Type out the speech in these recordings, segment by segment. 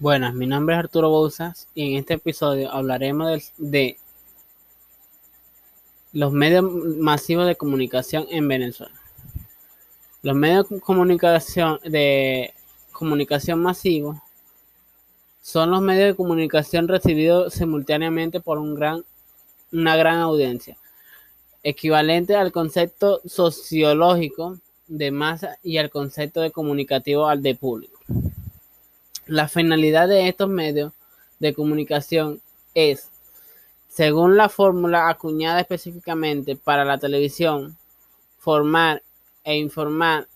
Buenas, mi nombre es Arturo Bouzas y en este episodio hablaremos de, los medios masivos de comunicación en Venezuela. Los medios de comunicación de comunicación masivos son los medios de comunicación recibidos simultáneamente por un gran, una gran audiencia, equivalente al concepto sociológico de masa y al concepto de comunicativo al de público. La finalidad de estos medios de comunicación es, según la fórmula acuñada específicamente para la televisión, formar e informar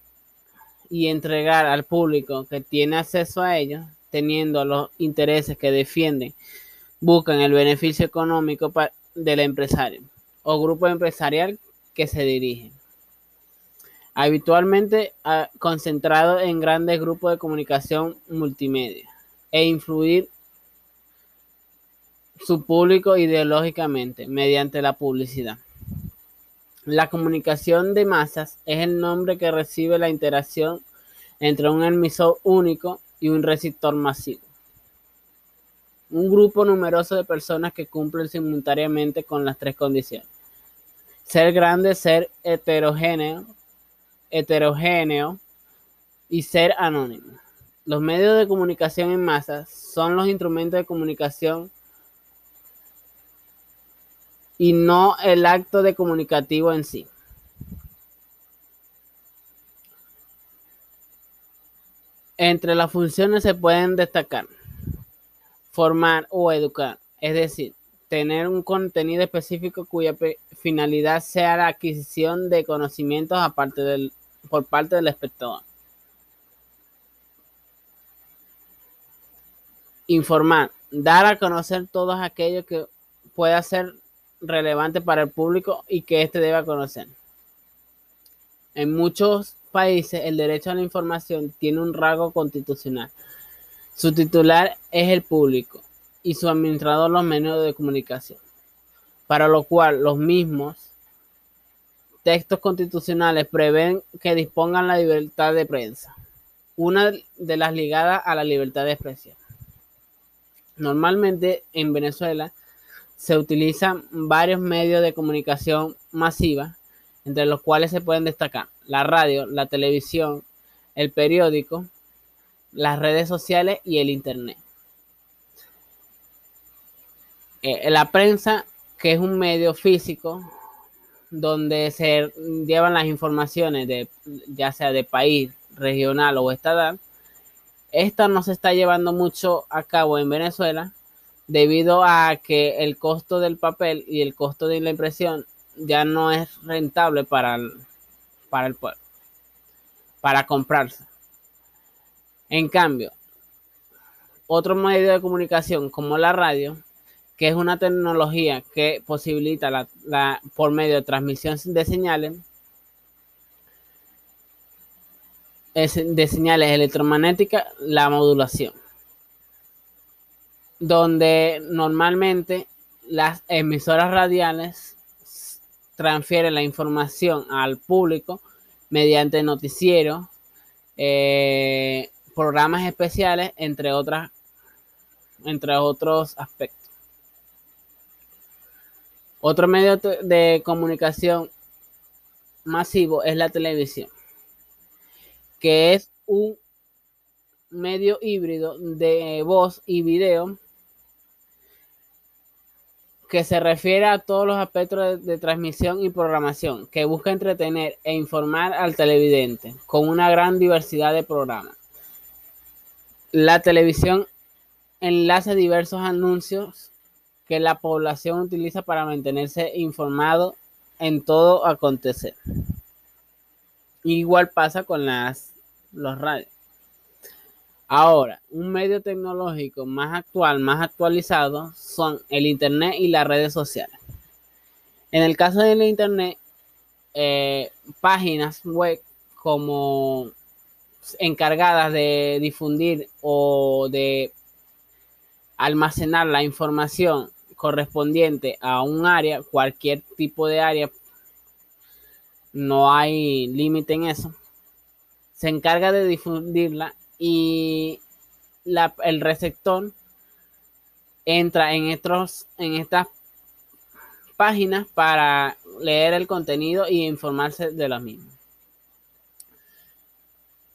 y entregar al público que tiene acceso a ellos, teniendo los intereses que defienden, buscan el beneficio económico del empresario o grupo empresarial que se dirigen habitualmente ah, concentrado en grandes grupos de comunicación multimedia, e influir su público ideológicamente mediante la publicidad. La comunicación de masas es el nombre que recibe la interacción entre un emisor único y un receptor masivo. Un grupo numeroso de personas que cumplen simultáneamente con las tres condiciones. Ser grande, ser heterogéneo, heterogéneo y ser anónimo. Los medios de comunicación en masa son los instrumentos de comunicación y no el acto de comunicativo en sí. Entre las funciones se pueden destacar formar o educar, es decir, tener un contenido específico cuya finalidad sea la adquisición de conocimientos aparte del por parte del espectador. Informar, dar a conocer todo aquello que pueda ser relevante para el público y que éste deba conocer. En muchos países el derecho a la información tiene un rasgo constitucional. Su titular es el público y su administrador los medios de comunicación, para lo cual los mismos textos constitucionales prevén que dispongan la libertad de prensa, una de las ligadas a la libertad de expresión. Normalmente en Venezuela se utilizan varios medios de comunicación masiva, entre los cuales se pueden destacar la radio, la televisión, el periódico, las redes sociales y el Internet. Eh, la prensa, que es un medio físico, donde se llevan las informaciones de ya sea de país, regional o estatal, esta no se está llevando mucho a cabo en Venezuela debido a que el costo del papel y el costo de la impresión ya no es rentable para el, para el pueblo, para comprarse. En cambio, otro medio de comunicación como la radio que es una tecnología que posibilita la, por medio de transmisión de señales de señales electromagnéticas la modulación donde normalmente las emisoras radiales transfieren la información al público mediante noticieros, eh, programas especiales, entre otras, entre otros aspectos. Otro medio de comunicación masivo es la televisión, que es un medio híbrido de voz y video que se refiere a todos los aspectos de, transmisión y programación, que busca entretener e informar al televidente con una gran diversidad de programas. La televisión enlaza diversos anuncios que la población utiliza para mantenerse informado en todo acontecer. Igual pasa con las, los radios. Ahora, un medio tecnológico más actual, más actualizado, son el Internet y las redes sociales. En el caso del Internet, eh, páginas web como encargadas de difundir o de almacenar la información correspondiente a un área, cualquier tipo de área, no hay límite en eso, se encarga de difundirla y el receptor entra en, estos, en estas páginas para leer el contenido y informarse de lo mismo.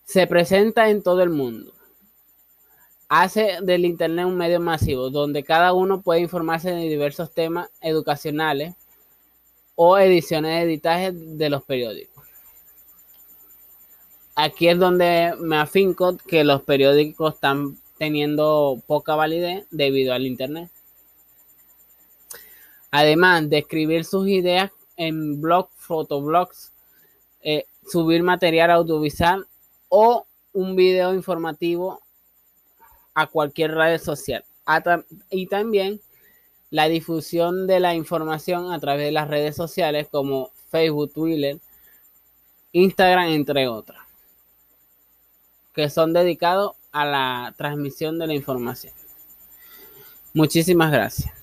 Se presenta en todo el mundo. Hace del Internet un medio masivo donde cada uno puede informarse de diversos temas educacionales o ediciones de editaje de los periódicos. Aquí es donde me afinco que los periódicos están teniendo poca validez debido al Internet. Además de escribir sus ideas en blogs, fotoblogs, eh, subir material audiovisual o un video informativo a cualquier red social. Y también la difusión de la información a través de las redes sociales como Facebook, Twitter, Instagram, entre otras, que son dedicados a la transmisión de la información. Muchísimas gracias.